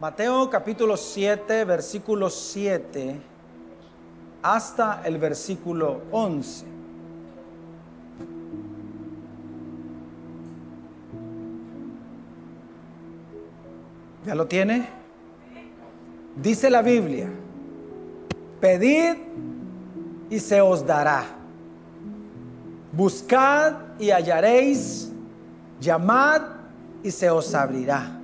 Mateo capítulo 7, versículo 7 hasta el versículo 11. ¿Ya lo tiene? Dice la Biblia, pedid y se os dará. Buscad y hallaréis, llamad y se os abrirá.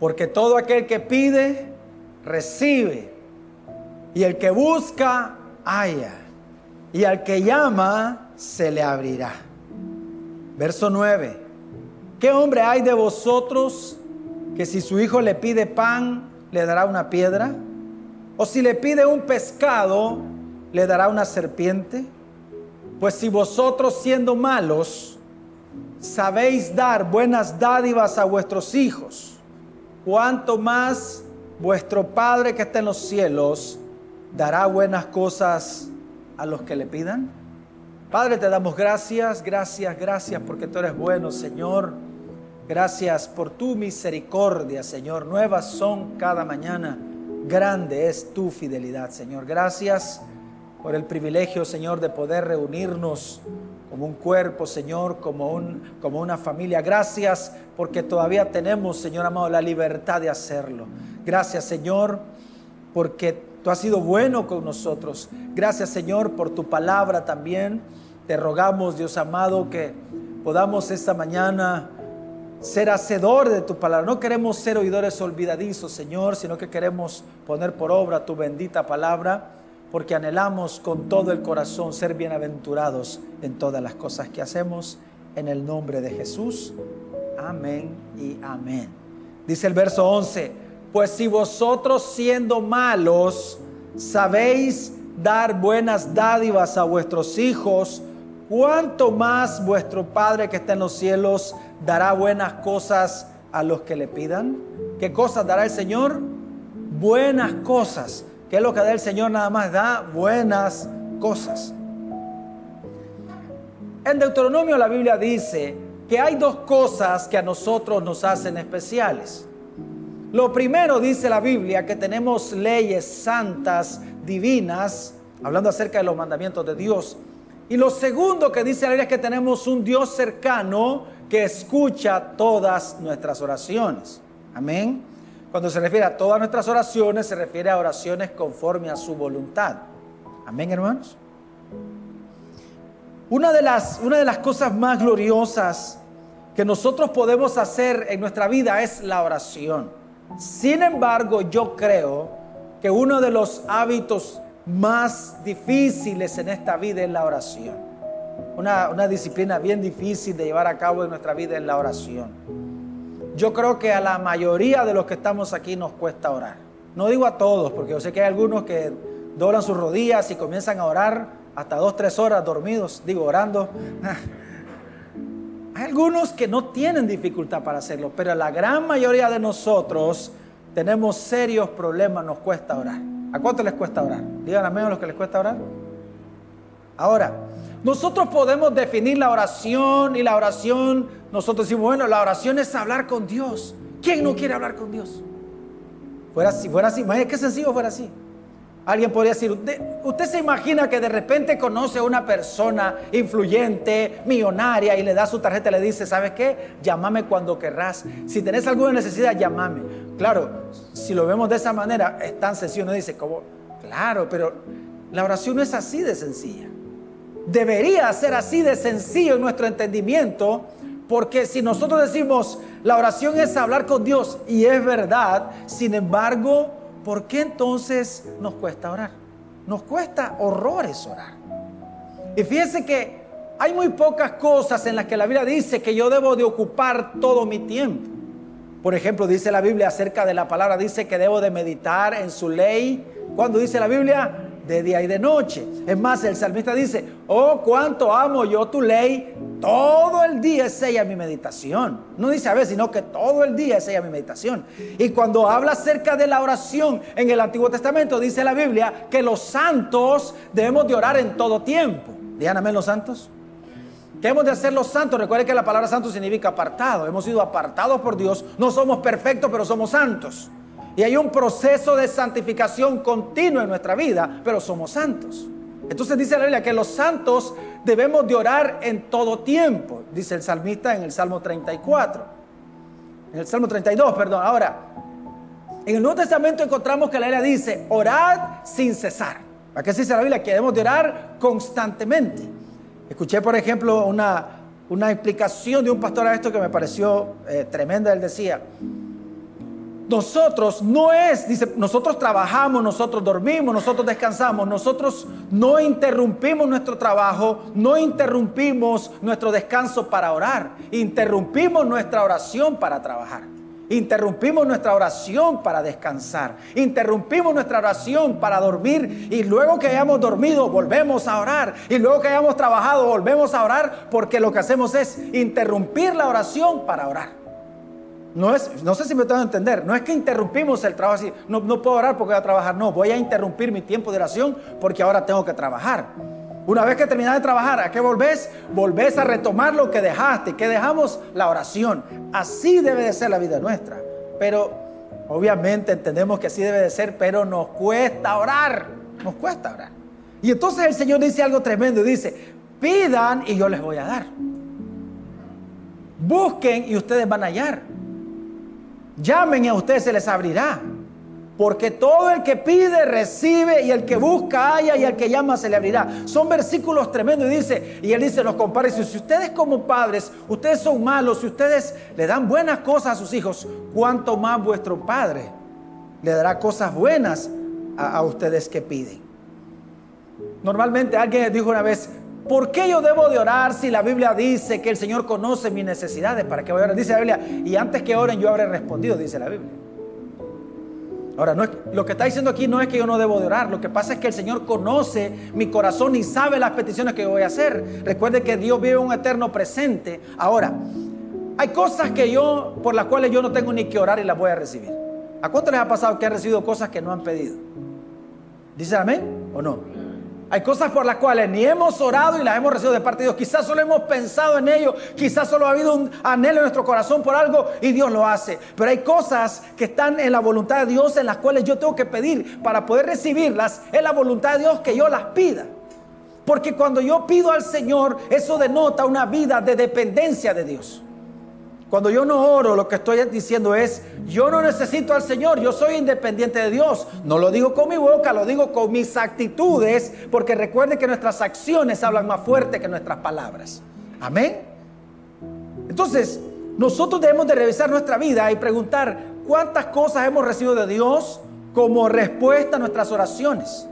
Porque todo aquel que pide, recibe. Y el que busca, halla. Y al que llama, se le abrirá. Verso 9. ¿Qué hombre hay de vosotros que si su hijo le pide pan, le dará una piedra? ¿O si le pide un pescado, le dará una serpiente? Pues si vosotros siendo malos, sabéis dar buenas dádivas a vuestros hijos, cuanto más vuestro Padre que está en los cielos dará buenas cosas a los que le pidan. Padre, te damos gracias, gracias, gracias porque tú eres bueno, Señor. Gracias por tu misericordia, Señor. Nuevas son cada mañana. Grande es tu fidelidad, Señor. Gracias por el privilegio, Señor, de poder reunirnos como un cuerpo, Señor, como, un, como una familia. Gracias porque todavía tenemos, Señor amado, la libertad de hacerlo. Gracias, Señor, porque tú has sido bueno con nosotros. Gracias, Señor, por tu palabra también. Te rogamos, Dios amado, que podamos esta mañana ser hacedor de tu palabra. No queremos ser oidores olvidadizos, Señor, sino que queremos poner por obra tu bendita palabra porque anhelamos con todo el corazón ser bienaventurados en todas las cosas que hacemos. En el nombre de Jesús. Amén y amén. Dice el verso 11, pues si vosotros siendo malos sabéis dar buenas dádivas a vuestros hijos, ¿cuánto más vuestro Padre que está en los cielos dará buenas cosas a los que le pidan? ¿Qué cosas dará el Señor? Buenas cosas ¿Qué es lo que da el Señor? Nada más da buenas cosas. En Deuteronomio la Biblia dice que hay dos cosas que a nosotros nos hacen especiales. Lo primero dice la Biblia que tenemos leyes santas, divinas, hablando acerca de los mandamientos de Dios. Y lo segundo que dice la Biblia es que tenemos un Dios cercano que escucha todas nuestras oraciones. Amén. Cuando se refiere a todas nuestras oraciones, se refiere a oraciones conforme a su voluntad. Amén, hermanos. Una de las, una de las cosas más gloriosas que nosotros podemos hacer en nuestra vida es la oración. Sin embargo, yo creo que uno de los hábitos más difíciles en esta vida es la oración. Una, una disciplina bien difícil de llevar a cabo en nuestra vida es la oración yo creo que a la mayoría de los que estamos aquí nos cuesta orar. No digo a todos, porque yo sé que hay algunos que doblan sus rodillas y comienzan a orar hasta dos, tres horas dormidos, digo, orando. Hay algunos que no tienen dificultad para hacerlo, pero la gran mayoría de nosotros tenemos serios problemas, nos cuesta orar. ¿A cuánto les cuesta orar? Díganme a menos los que les cuesta orar. Ahora, nosotros podemos definir la oración y la oración, nosotros decimos, bueno, la oración es hablar con Dios. ¿Quién no quiere hablar con Dios? Fuera así, fuera así, imagínate qué sencillo fuera así. Alguien podría decir, usted, se imagina que de repente conoce a una persona influyente, millonaria, y le da su tarjeta y le dice, ¿sabes qué? Llámame cuando querrás. Si tenés alguna necesidad, llámame. Claro, si lo vemos de esa manera, es tan sencillo. Uno dice, como, claro, pero la oración no es así de sencilla debería ser así de sencillo en nuestro entendimiento, porque si nosotros decimos la oración es hablar con Dios y es verdad, sin embargo, ¿por qué entonces nos cuesta orar? Nos cuesta horrores orar. Y fíjense que hay muy pocas cosas en las que la Biblia dice que yo debo de ocupar todo mi tiempo. Por ejemplo, dice la Biblia acerca de la palabra, dice que debo de meditar en su ley. Cuando dice la Biblia, de día y de noche. Es más, el salmista dice, oh, cuánto amo yo tu ley, todo el día es ella mi meditación. No dice a ver, sino que todo el día es ella mi meditación. Y cuando habla acerca de la oración en el Antiguo Testamento, dice la Biblia que los santos debemos de orar en todo tiempo. Digan amén los santos. ¿Qué hemos de hacer los santos? Recuerden que la palabra santo significa apartado. Hemos sido apartados por Dios. No somos perfectos, pero somos santos. Y hay un proceso de santificación continua en nuestra vida, pero somos santos. Entonces dice la Biblia que los santos debemos de orar en todo tiempo, dice el salmista en el Salmo 34. En el Salmo 32, perdón. Ahora, en el Nuevo Testamento encontramos que la Biblia dice, orad sin cesar. ¿Para qué dice la Biblia? Que debemos de orar constantemente. Escuché, por ejemplo, una, una explicación de un pastor a esto que me pareció eh, tremenda. Él decía, nosotros no es, dice, nosotros trabajamos, nosotros dormimos, nosotros descansamos, nosotros no interrumpimos nuestro trabajo, no interrumpimos nuestro descanso para orar, interrumpimos nuestra oración para trabajar. Interrumpimos nuestra oración para descansar. Interrumpimos nuestra oración para dormir. Y luego que hayamos dormido, volvemos a orar. Y luego que hayamos trabajado, volvemos a orar. Porque lo que hacemos es interrumpir la oración para orar. No, es, no sé si me tengo a entender. No es que interrumpimos el trabajo así. No, no puedo orar porque voy a trabajar. No, voy a interrumpir mi tiempo de oración porque ahora tengo que trabajar. Una vez que terminas de trabajar, ¿a qué volvés? Volvés a retomar lo que dejaste. ¿Qué dejamos? La oración. Así debe de ser la vida nuestra. Pero obviamente entendemos que así debe de ser, pero nos cuesta orar. Nos cuesta orar. Y entonces el Señor dice algo tremendo. Dice, pidan y yo les voy a dar. Busquen y ustedes van a hallar. Llamen y a ustedes se les abrirá. Porque todo el que pide recibe y el que busca haya y el que llama se le abrirá. Son versículos tremendos y dice, y él dice, los compara si ustedes como padres, ustedes son malos, si ustedes le dan buenas cosas a sus hijos, ¿cuánto más vuestro Padre le dará cosas buenas a, a ustedes que piden? Normalmente alguien dijo una vez, ¿Por qué yo debo de orar si la Biblia dice que el Señor conoce mis necesidades? ¿Para qué voy a orar? Dice la Biblia, y antes que oren yo habré respondido, dice la Biblia. Ahora, no es, lo que está diciendo aquí no es que yo no debo de orar, lo que pasa es que el Señor conoce mi corazón y sabe las peticiones que yo voy a hacer. Recuerde que Dios vive un eterno presente. Ahora, hay cosas que yo, por las cuales yo no tengo ni que orar y las voy a recibir. ¿A cuánto les ha pasado que han recibido cosas que no han pedido? ¿Dice amén o no? Hay cosas por las cuales ni hemos orado y las hemos recibido de parte de Dios. Quizás solo hemos pensado en ello, quizás solo ha habido un anhelo en nuestro corazón por algo y Dios lo hace. Pero hay cosas que están en la voluntad de Dios en las cuales yo tengo que pedir para poder recibirlas. Es la voluntad de Dios que yo las pida. Porque cuando yo pido al Señor, eso denota una vida de dependencia de Dios. Cuando yo no oro, lo que estoy diciendo es, yo no necesito al Señor, yo soy independiente de Dios. No lo digo con mi boca, lo digo con mis actitudes, porque recuerde que nuestras acciones hablan más fuerte que nuestras palabras. Amén. Entonces, nosotros debemos de revisar nuestra vida y preguntar cuántas cosas hemos recibido de Dios como respuesta a nuestras oraciones.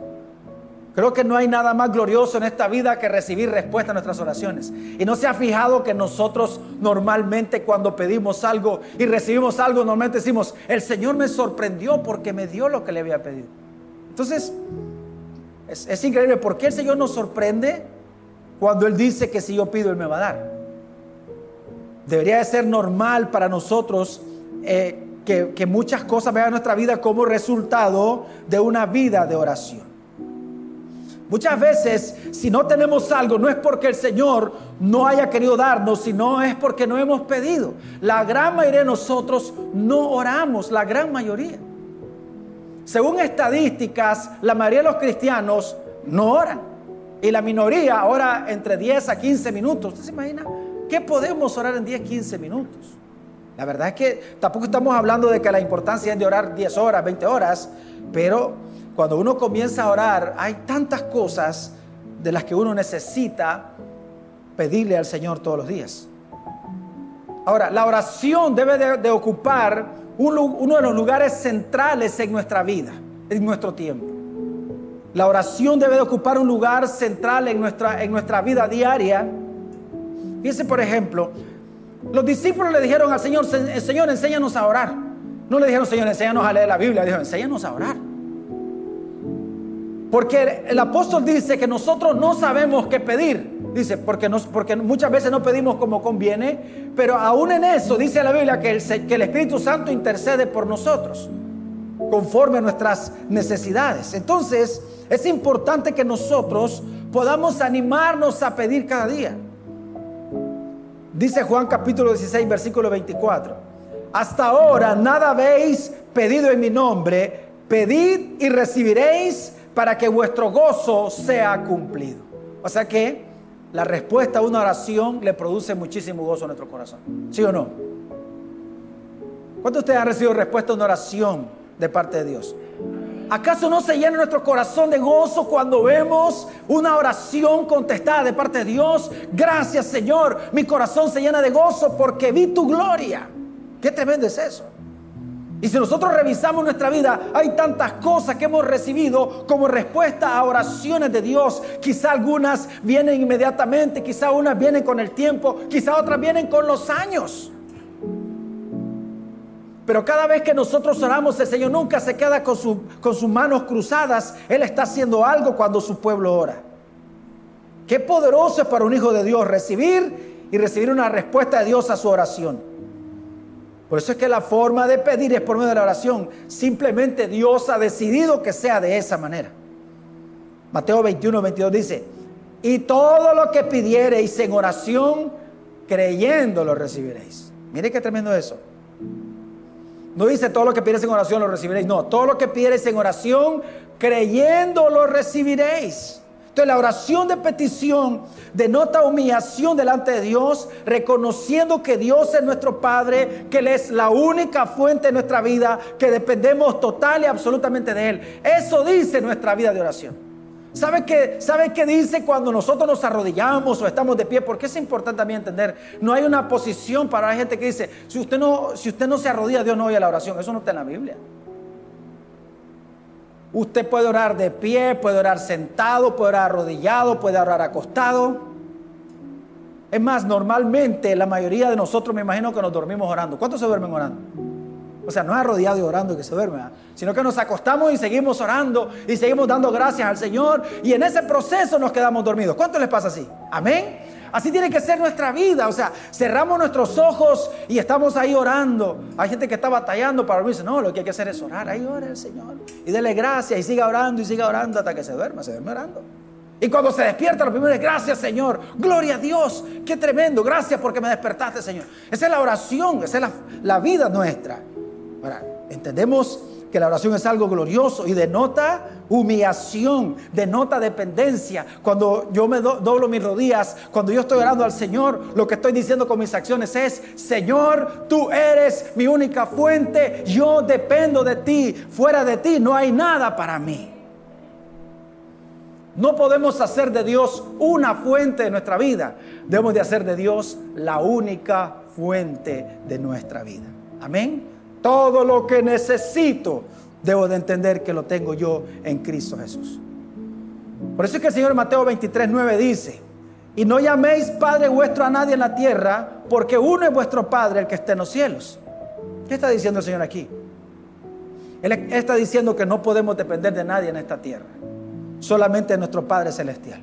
Creo que no hay nada más glorioso en esta vida que recibir respuesta a nuestras oraciones. Y no se ha fijado que nosotros normalmente cuando pedimos algo y recibimos algo, normalmente decimos, el Señor me sorprendió porque me dio lo que le había pedido. Entonces, es, increíble. ¿Por qué el Señor nos sorprende cuando Él dice que si yo pido, Él me va a dar? Debería de ser normal para nosotros eh, que, que muchas cosas vean nuestra vida como resultado de una vida de oración. Muchas veces, si no tenemos algo, no es porque el Señor no haya querido darnos, sino es porque no hemos pedido. La gran mayoría de nosotros no oramos, la gran mayoría. Según estadísticas, la mayoría de los cristianos no oran. Y la minoría ora entre 10 a 15 minutos. ¿Usted se imagina? ¿Qué podemos orar en 10, 15 minutos? La verdad es que tampoco estamos hablando de que la importancia es de orar 10 horas, 20 horas, pero cuando uno comienza a orar, hay tantas cosas de las que uno necesita pedirle al Señor todos los días. Ahora, la oración debe de, ocupar uno de los lugares centrales en nuestra vida, en nuestro tiempo. La oración debe de ocupar un lugar central en nuestra, en nuestra vida diaria. Fíjense, por ejemplo, los discípulos le dijeron al Señor, Señor, enséñanos a orar. No le dijeron, Señor, enséñanos a leer la Biblia, dijeron, enséñanos a orar. Porque el apóstol dice que nosotros no sabemos qué pedir. Dice, porque, nos, porque muchas veces no pedimos como conviene, pero aún en eso dice la Biblia que el, que el Espíritu Santo intercede por nosotros, conforme a nuestras necesidades. Entonces, es importante que nosotros podamos animarnos a pedir cada día. Dice Juan capítulo 16, versículo 24. Hasta ahora nada habéis pedido en mi nombre, pedid y recibiréis para que vuestro gozo sea cumplido. O sea que la respuesta a una oración le produce muchísimo gozo a nuestro corazón. ¿Sí o no? ¿Cuántos de ustedes han recibido respuesta a una oración de parte de Dios? ¿Acaso no se llena nuestro corazón de gozo cuando vemos una oración contestada de parte de Dios? Gracias Señor, mi corazón se llena de gozo porque vi tu gloria. Qué tremendo es eso. Y si nosotros revisamos nuestra vida, hay tantas cosas que hemos recibido como respuesta a oraciones de Dios. Quizá algunas vienen inmediatamente, quizá unas vienen con el tiempo, quizá otras vienen con los años. Pero cada vez que nosotros oramos, el Señor nunca se queda con, con sus manos cruzadas. Él está haciendo algo cuando su pueblo ora. Qué poderoso es para un hijo de Dios recibir y recibir una respuesta de Dios a su oración. Por eso es que la forma de pedir es por medio de la oración. Simplemente Dios ha decidido que sea de esa manera. Mateo 21, 22 dice, y todo lo que pidiereis en oración, creyendo lo recibiréis. Mire qué tremendo eso. No dice todo lo que pides en oración lo recibiréis. No, todo lo que pides en oración, creyendo lo recibiréis. Entonces la oración de petición denota humillación delante de Dios, reconociendo que Dios es nuestro Padre, que Él es la única fuente de nuestra vida, que dependemos total y absolutamente de Él. Eso dice nuestra vida de oración. ¿Sabe qué, ¿Sabe qué dice cuando nosotros nos arrodillamos o estamos de pie? Porque es importante también entender, no hay una posición para la gente que dice, si usted no, si usted no se arrodilla, Dios no oye la oración. Eso no está en la Biblia. Usted puede orar de pie, puede orar sentado, puede orar arrodillado, puede orar acostado. Es más, normalmente la mayoría de nosotros me imagino que nos dormimos orando. ¿Cuántos se duermen orando? O sea, no es arrodillado y orando que se duerme, sino que nos acostamos y seguimos orando y seguimos dando gracias al Señor y en ese proceso nos quedamos dormidos. ¿Cuánto les pasa así? Amén. Así tiene que ser nuestra vida. O sea, cerramos nuestros ojos y estamos ahí orando. Hay gente que está batallando para dormirse. No, lo que hay que hacer es orar. Ahí ora el Señor. Y dele gracias y siga orando y siga orando hasta que se duerma. Se duerme orando. Y cuando se despierta, lo primero es gracias Señor, gloria a Dios, qué tremendo, gracias porque me despertaste Señor. Esa es la oración, esa es la, la vida nuestra. Ahora, entendemos que la oración es algo glorioso y denota humillación, denota dependencia. Cuando yo me doblo mis rodillas, cuando yo estoy orando al Señor, lo que estoy diciendo con mis acciones es, Señor, tú eres mi única fuente, yo dependo de ti, fuera de ti no hay nada para mí. No podemos hacer de Dios una fuente de nuestra vida, debemos de hacer de Dios la única fuente de nuestra vida. Amén. Todo lo que necesito, debo de entender que lo tengo yo en Cristo Jesús. Por eso es que el Señor Mateo 23, 9 dice, y no llaméis Padre vuestro a nadie en la tierra, porque uno es vuestro Padre, el que está en los cielos. ¿Qué está diciendo el Señor aquí? Él está diciendo que no podemos depender de nadie en esta tierra, solamente de nuestro Padre Celestial.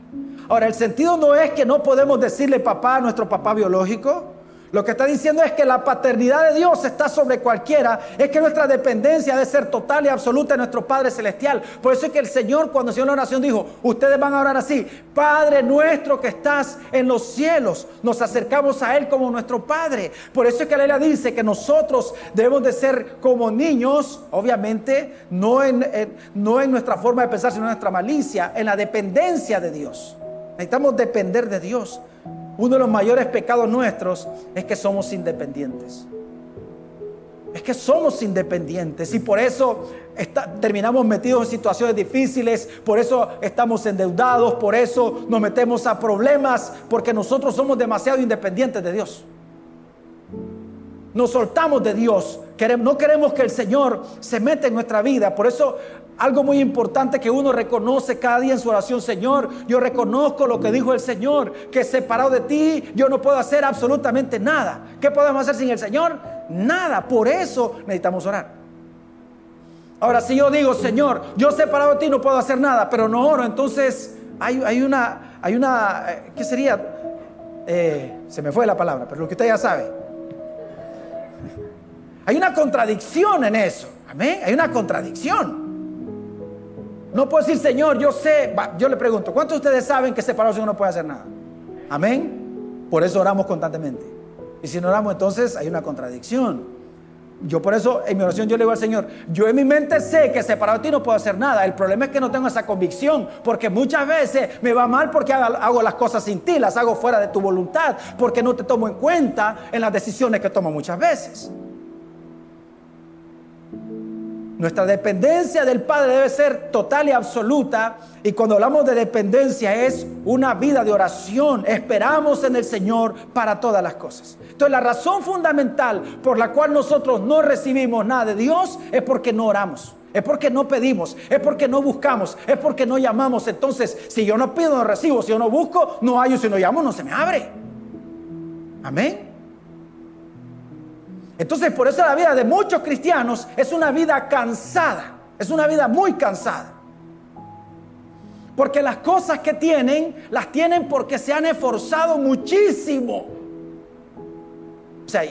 Ahora, el sentido no es que no podemos decirle papá a nuestro papá biológico, lo que está diciendo es que la paternidad de Dios está sobre cualquiera. Es que nuestra dependencia debe ser total y absoluta de nuestro Padre Celestial. Por eso es que el Señor cuando hizo la oración dijo, ustedes van a orar así. Padre nuestro que estás en los cielos. Nos acercamos a Él como nuestro Padre. Por eso es que la Biblia dice que nosotros debemos de ser como niños, obviamente, no en, no en nuestra forma de pensar, sino en nuestra malicia, en la dependencia de Dios. Necesitamos depender de Dios. Uno de los mayores pecados nuestros es que somos independientes. Es que somos independientes y por eso terminamos metidos en situaciones difíciles, por eso estamos endeudados, por eso nos metemos a problemas, porque nosotros somos demasiado independientes de Dios. Nos soltamos de Dios, no queremos que el Señor se meta en nuestra vida, por eso algo muy importante que uno reconoce cada día en su oración, Señor, yo reconozco lo que dijo el Señor, que separado de ti yo no puedo hacer absolutamente nada. ¿Qué podemos hacer sin el Señor? Nada. Por eso necesitamos orar. Ahora, si yo digo, Señor, yo separado de ti no puedo hacer nada, pero no oro, entonces hay, una, hay una, eh, ¿qué sería? Eh, se me fue la palabra, pero lo que usted ya sabe. Hay una contradicción en eso. Amén. Hay una contradicción. No puedo decir, Señor, yo sé. yo le pregunto, ¿cuántos de ustedes saben que separado uno no puede hacer nada? Amén. Por eso oramos constantemente. Y si no oramos, entonces hay una contradicción. Yo por eso en mi oración yo le digo al Señor, yo en mi mente sé que separado de ti no puedo hacer nada. El problema es que no tengo esa convicción, porque muchas veces me va mal porque hago las cosas sin ti, las hago fuera de tu voluntad, porque no te tomo en cuenta en las decisiones que tomo muchas veces. Nuestra dependencia del Padre debe ser total y absoluta. Y cuando hablamos de dependencia es una vida de oración. Esperamos en el Señor para todas las cosas. Entonces la razón fundamental por la cual nosotros no recibimos nada de Dios es porque no oramos. Es porque no pedimos, es porque no buscamos, es porque no llamamos. Entonces, si yo no pido, no recibo. Si yo no busco, no hay. Si no llamo, no se me abre. Amén. Entonces, por eso la vida de muchos cristianos es una vida cansada, es una vida muy cansada. Porque las cosas que tienen, las tienen porque se han esforzado muchísimo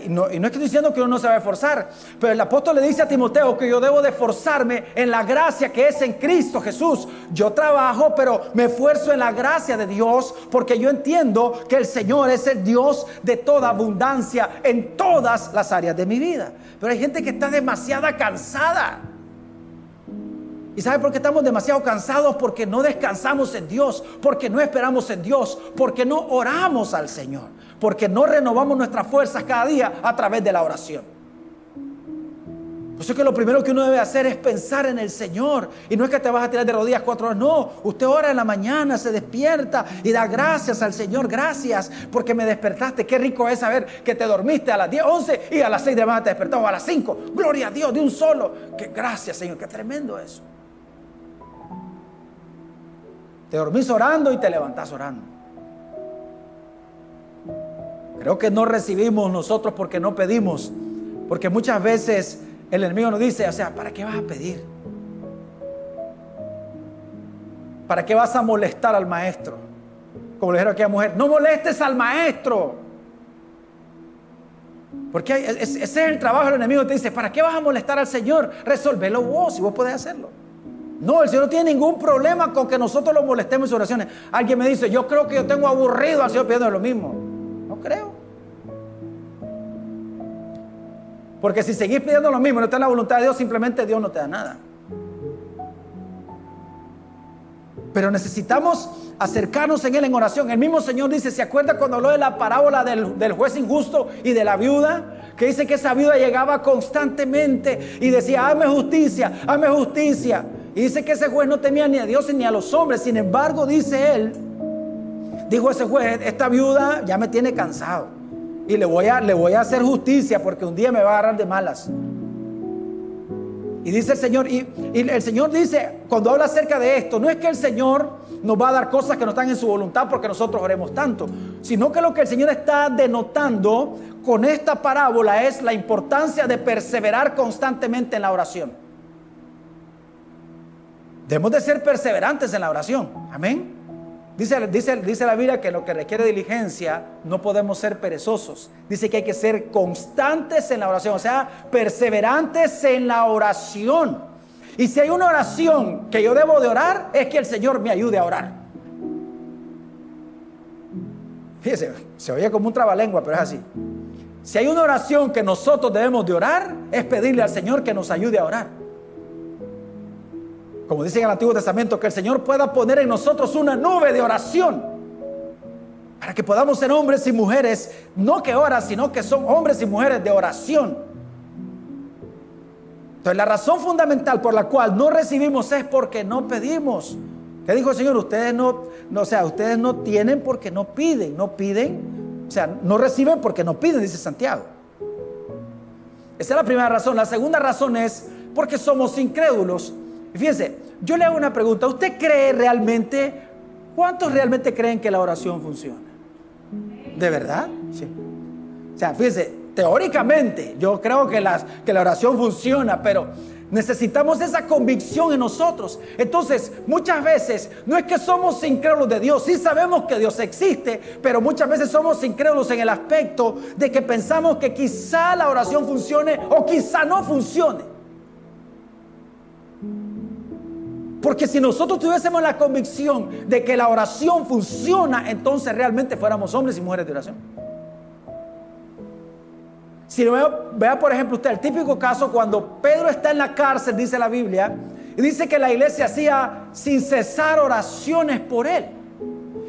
y no, es que estoy diciendo que uno no se va a esforzar, pero el apóstol le dice a Timoteo que yo debo de esforzarme en la gracia que es en Cristo Jesús. Yo trabajo, pero me esfuerzo en la gracia de Dios porque yo entiendo que el Señor es el Dios de toda abundancia en todas las áreas de mi vida. Pero hay gente que está demasiado cansada. ¿Y sabe por qué estamos demasiado cansados? Porque no descansamos en Dios, porque no esperamos en Dios, porque no oramos al Señor, porque no renovamos nuestras fuerzas cada día a través de la oración. Por eso es que lo primero que uno debe hacer es pensar en el Señor. Y no es que te vas a tirar de rodillas cuatro horas. No, usted ora en la mañana, se despierta y da gracias al Señor. Gracias porque me despertaste. Qué rico es saber que te dormiste a las 10, 11 y a las 6 de la mañana te despertó. a las 5. Gloria a Dios de un solo. Qué gracias, Señor. Qué tremendo eso. Te dormís orando y te levantás orando. Creo que no recibimos nosotros porque no pedimos. Porque muchas veces el enemigo nos dice, o sea, ¿para qué vas a pedir? ¿Para qué vas a molestar al maestro? Como le dijeron a aquella mujer, no molestes al maestro. Porque ese es el trabajo del enemigo. Te dice, ¿para qué vas a molestar al Señor? Resolvelo vos, si vos podés hacerlo. No, el Señor no tiene ningún problema con que nosotros lo molestemos en sus oraciones. Alguien me dice, yo creo que yo tengo aburrido al Señor pidiendo lo mismo. Creo. Porque si seguís pidiendo lo mismo, no está en la voluntad de Dios, simplemente Dios no te da nada. Pero necesitamos acercarnos en Él en oración. El mismo Señor dice, ¿se acuerda cuando habló de la parábola del, del, juez injusto y de la viuda? Que dice que esa viuda llegaba constantemente y decía, hazme justicia, hazme justicia. Y dice que ese juez no temía ni a Dios ni a los hombres. Sin embargo, dice él, dijo ese juez, esta viuda ya me tiene cansado. Y le voy a, le voy a hacer justicia porque un día me va a agarrar de malas. Y dice el Señor, y, el Señor dice, cuando habla acerca de esto, no es que el Señor nos va a dar cosas que no están en su voluntad porque nosotros oremos tanto, sino que lo que el Señor está denotando con esta parábola es la importancia de perseverar constantemente en la oración. Debemos de ser perseverantes en la oración. Amén. Dice, dice, dice la Biblia que lo que requiere diligencia no podemos ser perezosos. Dice que hay que ser constantes en la oración, o sea, perseverantes en la oración. Y si hay una oración que yo debo de orar, es que el Señor me ayude a orar. Fíjese, se oye como un trabalengua, pero es así. Si hay una oración que nosotros debemos de orar, es pedirle al Señor que nos ayude a orar como dice en el Antiguo Testamento, que el Señor pueda poner en nosotros una nube de oración. Para que podamos ser hombres y mujeres, no que oran, sino que son hombres y mujeres de oración. Entonces la razón fundamental por la cual no recibimos es porque no pedimos. ¿Qué dijo el Señor? Ustedes no, o sea, ustedes no tienen porque no piden, no piden, o sea, no reciben porque no piden, dice Santiago. Esa es la primera razón. La segunda razón es porque somos incrédulos. Y fíjense, yo le hago una pregunta. ¿Usted cree realmente, cuántos realmente creen que la oración funciona? ¿De verdad? Sí. O sea, fíjense, teóricamente yo creo que, que la oración funciona, pero necesitamos esa convicción en nosotros. Entonces, muchas veces no es que somos incrédulos de Dios, sí sabemos que Dios existe, pero muchas veces somos incrédulos en el aspecto de que pensamos que quizá la oración funcione o quizá no funcione. Porque si nosotros tuviésemos la convicción de que la oración funciona, entonces realmente fuéramos hombres y mujeres de oración. Si vea, vea, por ejemplo usted el típico caso cuando Pedro está en la cárcel, dice la Biblia, y dice que la iglesia hacía sin cesar oraciones por él.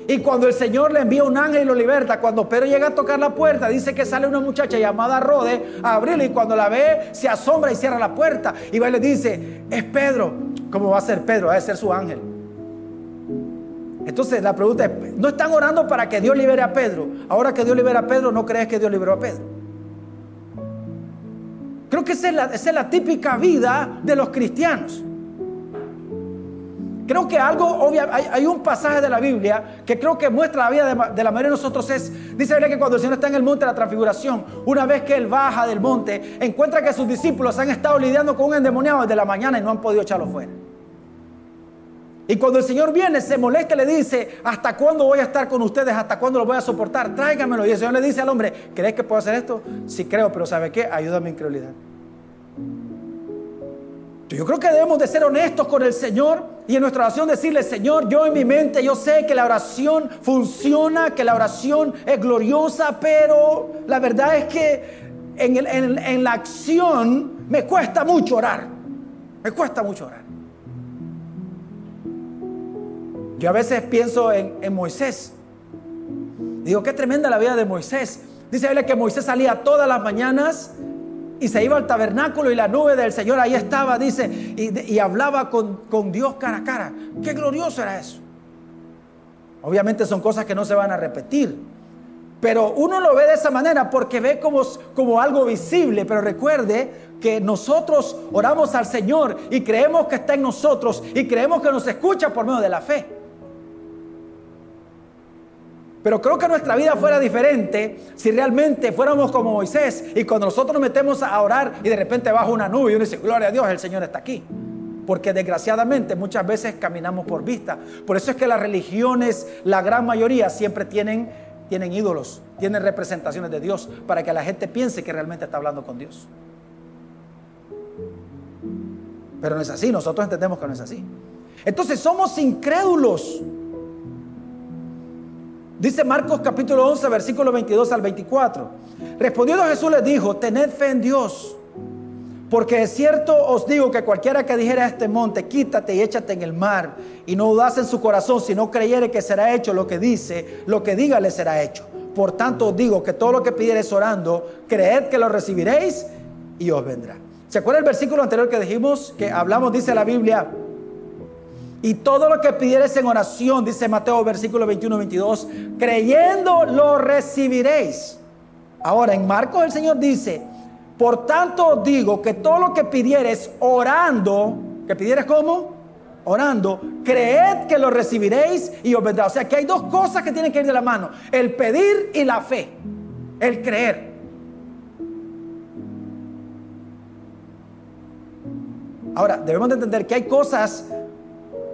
Y cuando el Señor le envía un ángel y lo liberta, cuando Pedro llega a tocar la puerta, dice que sale una muchacha llamada Rode a abrirle y cuando la ve se asombra y cierra la puerta. Y va y le dice, es Pedro. ¿Cómo va a ser Pedro? Va a ser su ángel. Entonces la pregunta es, ¿no están orando para que Dios libere a Pedro? Ahora que Dios libera a Pedro, ¿no crees que Dios liberó a Pedro? Creo que esa es la, típica vida de los cristianos. Creo que algo, obvio, hay, un pasaje de la Biblia que creo que muestra la vida de, la mayoría de nosotros. Es, dice que cuando el Señor está en el monte de la transfiguración, una vez que Él baja del monte, encuentra que sus discípulos han estado lidiando con un endemoniado desde la mañana y no han podido echarlo fuera. Y cuando el Señor viene, se molesta y le dice, ¿hasta cuándo voy a estar con ustedes? ¿Hasta cuándo lo voy a soportar? Tráigamelo. Y el Señor le dice al hombre, ¿crees que puedo hacer esto? Sí creo, pero ¿sabe qué? Ayuda a mi incredulidad. Yo creo que debemos de ser honestos con el Señor y en nuestra oración decirle, Señor, yo en mi mente, yo sé que la oración funciona, que la oración es gloriosa, pero la verdad es que en, la acción me cuesta mucho orar. Me cuesta mucho orar. Yo a veces pienso en, en Moisés. Digo, qué tremenda la vida de Moisés. Dice que Moisés salía todas las mañanas y se iba al tabernáculo y la nube del Señor ahí estaba, dice, y, hablaba con, con, Dios cara a cara. Qué glorioso era eso. Obviamente son cosas que no se van a repetir, pero uno lo ve de esa manera porque ve como, como algo visible, pero recuerde que nosotros oramos al Señor y creemos que está en nosotros y creemos que nos escucha por medio de la fe. Pero creo que nuestra vida fuera diferente si realmente fuéramos como Moisés y cuando nosotros nos metemos a orar y de repente baja una nube y uno dice, gloria a Dios, el Señor está aquí. Porque desgraciadamente muchas veces caminamos por vista. Por eso es que las religiones, la gran mayoría, siempre tienen, tienen ídolos, tienen representaciones de Dios para que la gente piense que realmente está hablando con Dios. Pero no es así, nosotros entendemos que no es así. Entonces somos incrédulos. Dice Marcos capítulo 11, versículo 22 al 24. Respondiendo Jesús les dijo, tened fe en Dios. Porque es cierto os digo que cualquiera que dijera a este monte, quítate y échate en el mar, y no dudase en su corazón, si no creyere que será hecho lo que dice, lo que diga le será hecho. Por tanto os digo que todo lo que pidiereis orando, creed que lo recibiréis y os vendrá. ¿Se acuerda el versículo anterior que dijimos? Que hablamos, dice la Biblia, y todo lo que pidieres en oración, dice Mateo versículo 21, 22, creyendo lo recibiréis. Ahora en Marcos el Señor dice, por tanto digo que todo lo que pidieres orando, que pidieres como orando, creed que lo recibiréis y os vendrá. O sea que hay dos cosas que tienen que ir de la mano, el pedir y la fe, el creer. Ahora, debemos de entender que hay cosas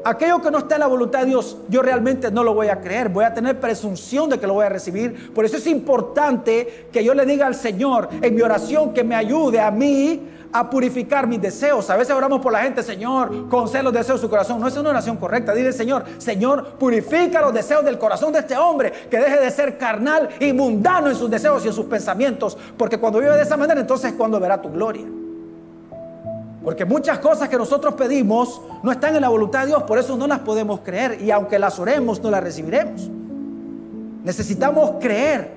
aquello que no está en la voluntad de Dios, yo realmente no lo voy a creer, voy a tener presunción de que lo voy a recibir. Por eso es importante que yo le diga al Señor en mi oración que me ayude a mí a purificar mis deseos. A veces oramos por la gente, Señor, concede los deseos de su corazón. No es una oración correcta. Dile, Señor, Señor, purifica los deseos del corazón de este hombre, que deje de ser carnal y mundano en sus deseos y en sus pensamientos. Porque cuando vive de esa manera, entonces es cuando verá tu gloria. Porque muchas cosas que nosotros pedimos no están en la voluntad de Dios, por eso no las podemos creer. Y aunque las oremos, no las recibiremos. Necesitamos creer.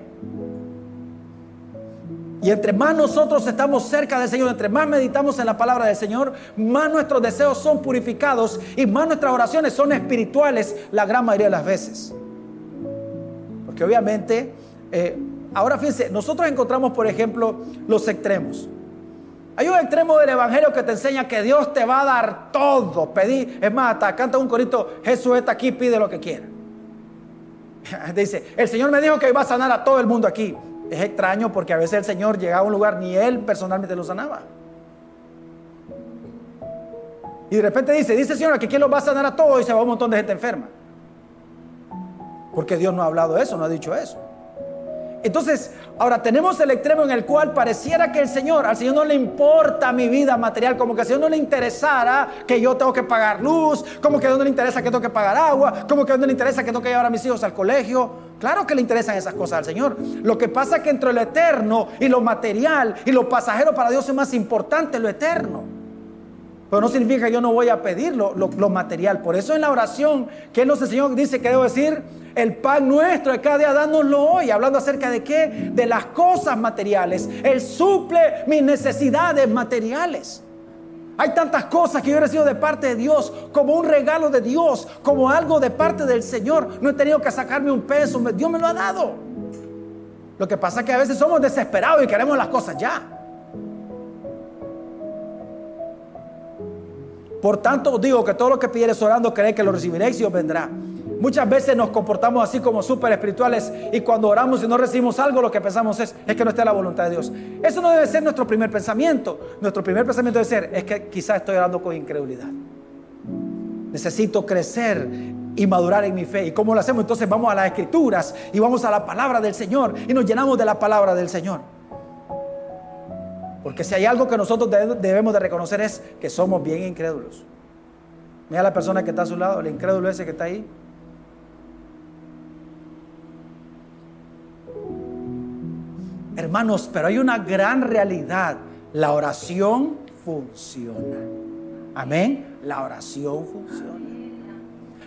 Y entre más nosotros estamos cerca del Señor, entre más meditamos en la palabra del Señor, más nuestros deseos son purificados y más nuestras oraciones son espirituales la gran mayoría de las veces. Porque obviamente, eh, ahora fíjense, nosotros encontramos, por ejemplo, los extremos. Hay un extremo del evangelio que te enseña que Dios te va a dar todo. Pedí, es más, hasta canta un corito, Jesús está aquí, pide lo que quiera. Dice, el Señor me dijo que iba a sanar a todo el mundo aquí. Es extraño porque a veces el Señor llegaba a un lugar, ni Él personalmente lo sanaba. Y de repente dice, dice Señor que ¿quién los va a sanar a todos? Y se va un montón de gente enferma. Porque Dios no ha hablado eso, no ha dicho eso. Entonces, ahora tenemos el extremo en el cual pareciera que el Señor, al Señor no le importa mi vida material, como que al Señor no le interesara que yo tengo que pagar luz, como que a no le interesa que tengo que pagar agua, como que a no le interesa que tengo que llevar a mis hijos al colegio. Claro que le interesan esas cosas al Señor. Lo que pasa es que entre lo eterno y lo material y lo pasajero para Dios es más importante lo eterno. Pero no significa que yo no voy a pedir lo, material. Por eso en la oración que Él nos enseñó dice que debo decir, el pan nuestro de cada día dánoslo hoy. Hablando acerca de qué? De las cosas materiales. Él suple mis necesidades materiales. Hay tantas cosas que yo he recibido de parte de Dios, como un regalo de Dios, como algo de parte del Señor. No he tenido que sacarme un peso, Dios me lo ha dado. Lo que pasa es que a veces somos desesperados y queremos las cosas ya. Por tanto os digo que todo lo que pidieres orando, creed que lo recibiréis y os vendrá. Muchas veces nos comportamos así como súper espirituales y cuando oramos y no recibimos algo, lo que pensamos es, es que no está la voluntad de Dios. Eso no debe ser nuestro primer pensamiento. Nuestro primer pensamiento debe ser, es que quizás estoy orando con incredulidad. Necesito crecer y madurar en mi fe. ¿Y cómo lo hacemos? Entonces vamos a las escrituras y vamos a la palabra del Señor y nos llenamos de la palabra del Señor. Porque si hay algo que nosotros debemos de reconocer es que somos bien incrédulos. Mira a la persona que está a su lado, el incrédulo ese que está ahí. Hermanos, pero hay una gran realidad. La oración funciona. Amén. La oración funciona.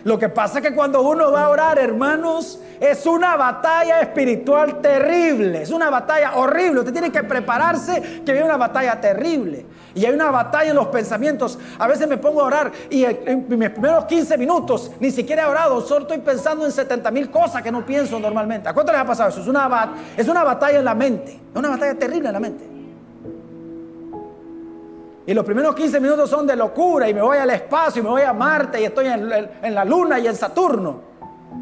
Lo que pasa es que cuando uno va a orar, hermanos, es una batalla espiritual terrible. Es una batalla horrible. Usted tiene que prepararse que viene una batalla terrible. Y hay una batalla en los pensamientos. A veces me pongo a orar y en mis primeros 15 minutos ni siquiera he orado. Solo estoy pensando en 70 mil cosas que no pienso normalmente. ¿A cuánto les ha pasado eso? Es una, es una batalla en la mente. Es una batalla terrible en la mente. Y los primeros 15 minutos son de locura y me voy al espacio y me voy a Marte y estoy en, la Luna y en Saturno.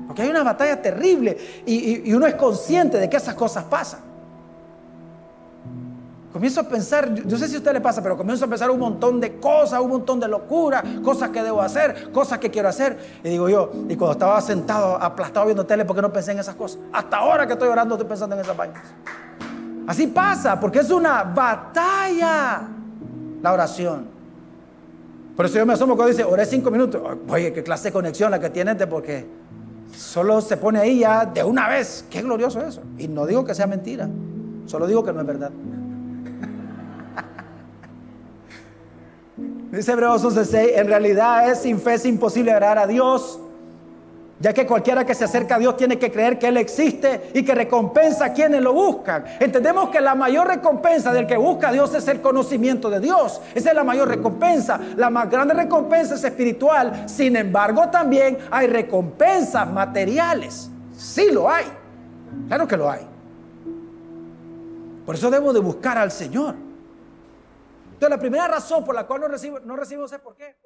Porque hay una batalla terrible y, uno es consciente de que esas cosas pasan. Comienzo a pensar, no sé si a usted le pasa, pero comienzo a pensar un montón de cosas, un montón de locura, cosas que debo hacer, cosas que quiero hacer. Y digo yo, y cuando estaba sentado, aplastado viendo tele, ¿por qué no pensé en esas cosas? Hasta ahora que estoy orando estoy pensando en esas vainas. Así pasa, porque es una batalla la oración. Por eso yo me asomo cuando dice, oré cinco minutos. Oye, qué clase de conexión la que tienes, porque solo se pone ahí ya de una vez. Qué glorioso eso. Y no digo que sea mentira, solo digo que no es verdad. Dice Hebreos 11:6, en realidad es sin fe es imposible agradar a Dios ya que cualquiera que se acerca a Dios tiene que creer que Él existe y que recompensa a quienes lo buscan. Entendemos que la mayor recompensa del que busca a Dios es el conocimiento de Dios. Esa es la mayor recompensa. La más grande recompensa es espiritual. Sin embargo, también hay recompensas materiales. Sí lo hay. Claro que lo hay. Por eso debo de buscar al Señor. Entonces, la primera razón por la cual no, recibo, no recibimos es por qué.